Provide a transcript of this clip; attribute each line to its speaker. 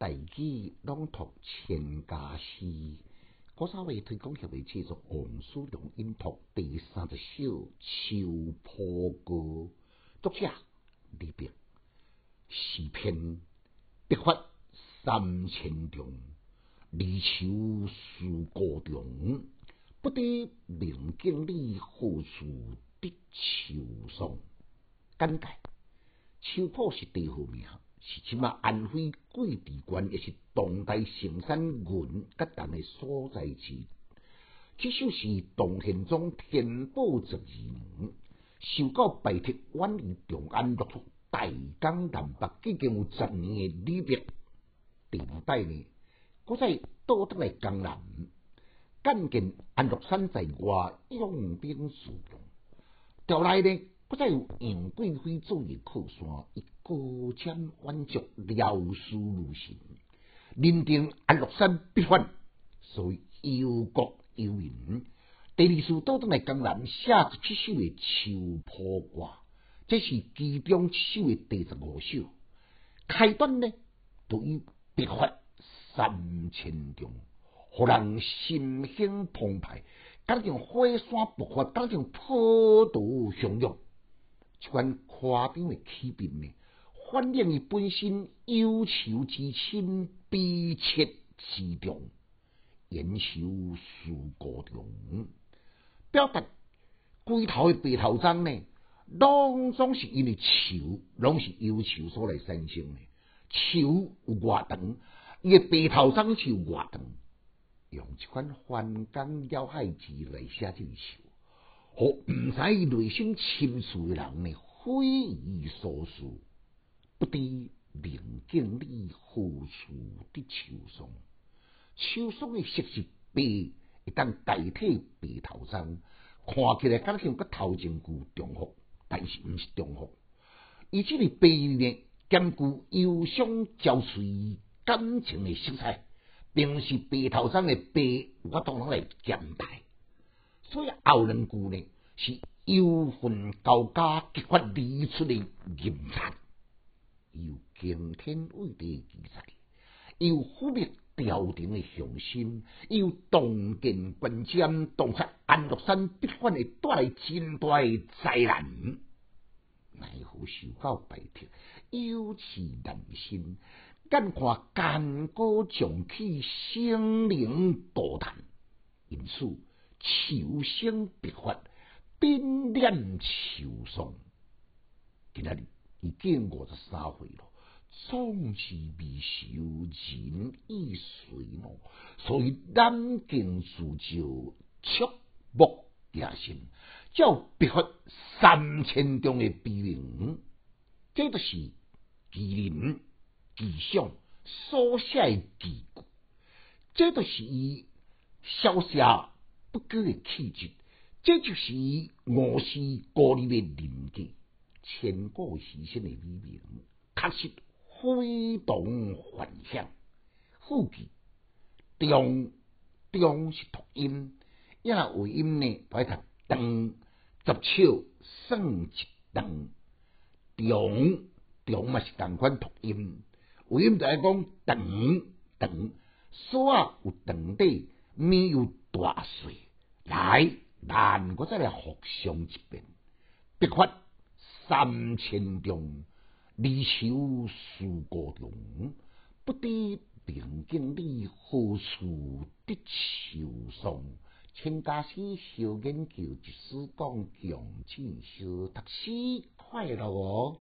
Speaker 1: 大举朗读千家诗，古早味推广协会制作王叔良音读第三十首《秋浦歌》，作者李白。诗篇笔法三千重，离愁思故中。不得明镜里，何处得秋霜？简介：秋浦是地号名。是即马安徽贵地县，也是当代盛产银甲铜的所在地。这首是唐宪宗天宝十二年，受到拜帖远离长安，落出大江南北，已经有十年的李白。第五代呢，搁再倒转来江南，赣见安禄山在外，用兵使用，调来呢。不再有杨贵妃做的靠山，以高瞻远瞩，辽视如神。认定安禄山必反，所以忧国忧民。第二次倒转来江南，写七首的《秋浦歌》，这是其中七首的第十五首。开端呢，就以笔法三千重，互人心胸澎湃，感像火山爆发，感像波涛汹涌。这款夸张的起笔呢，反映伊本身忧愁之心、悲切之重、言愁思故中，表达龟头的白头鬃呢，拢总是因为愁，拢是忧愁所来产生的。愁有外长，伊诶白头鬃就外长，用这款翻江倒海字来写这个愁。好，毋知内心深处的人呢，匪夷所思，不知明镜里何处得秋霜。秋霜的色是白，会当代替白头鬃，看起来敢像个头前句重复，但是毋是重复。伊即个白呢，兼具忧伤交瘁感情的色彩，并是白头鬃的白，我当然来兼带。所以后两句呢，是忧愤交加、激发而出的吟叹，有惊天伟地的记载，有抚灭朝廷的雄心，有洞见观瞻，洞察安禄山必反会带来真大的灾难。奈何受到败帖，忧气难伸，眼看干戈重起，生灵涂炭，因此。求生必发，冰念求霜。今仔日已经五十三岁了，总是未受人意随咯。所以南京自就，触目惊心，叫必发三千中的悲鸣。这就是其人其相所写记句，这就是伊小写。不羁的气质，这就是我是歌里的人格，千古牺牲的美名，确实非同凡响。副句中中是读音，一那尾音呢，摆读长，十手算一长，中中嘛是同款读音，尾音就系讲长长，所有长底，面有。大水来，难我再来复诵一遍。笔法三千丈，离愁思故中。不知明镜里，何处得秋霜？请家诗小研究，一丝讲强进修，读书快乐哦。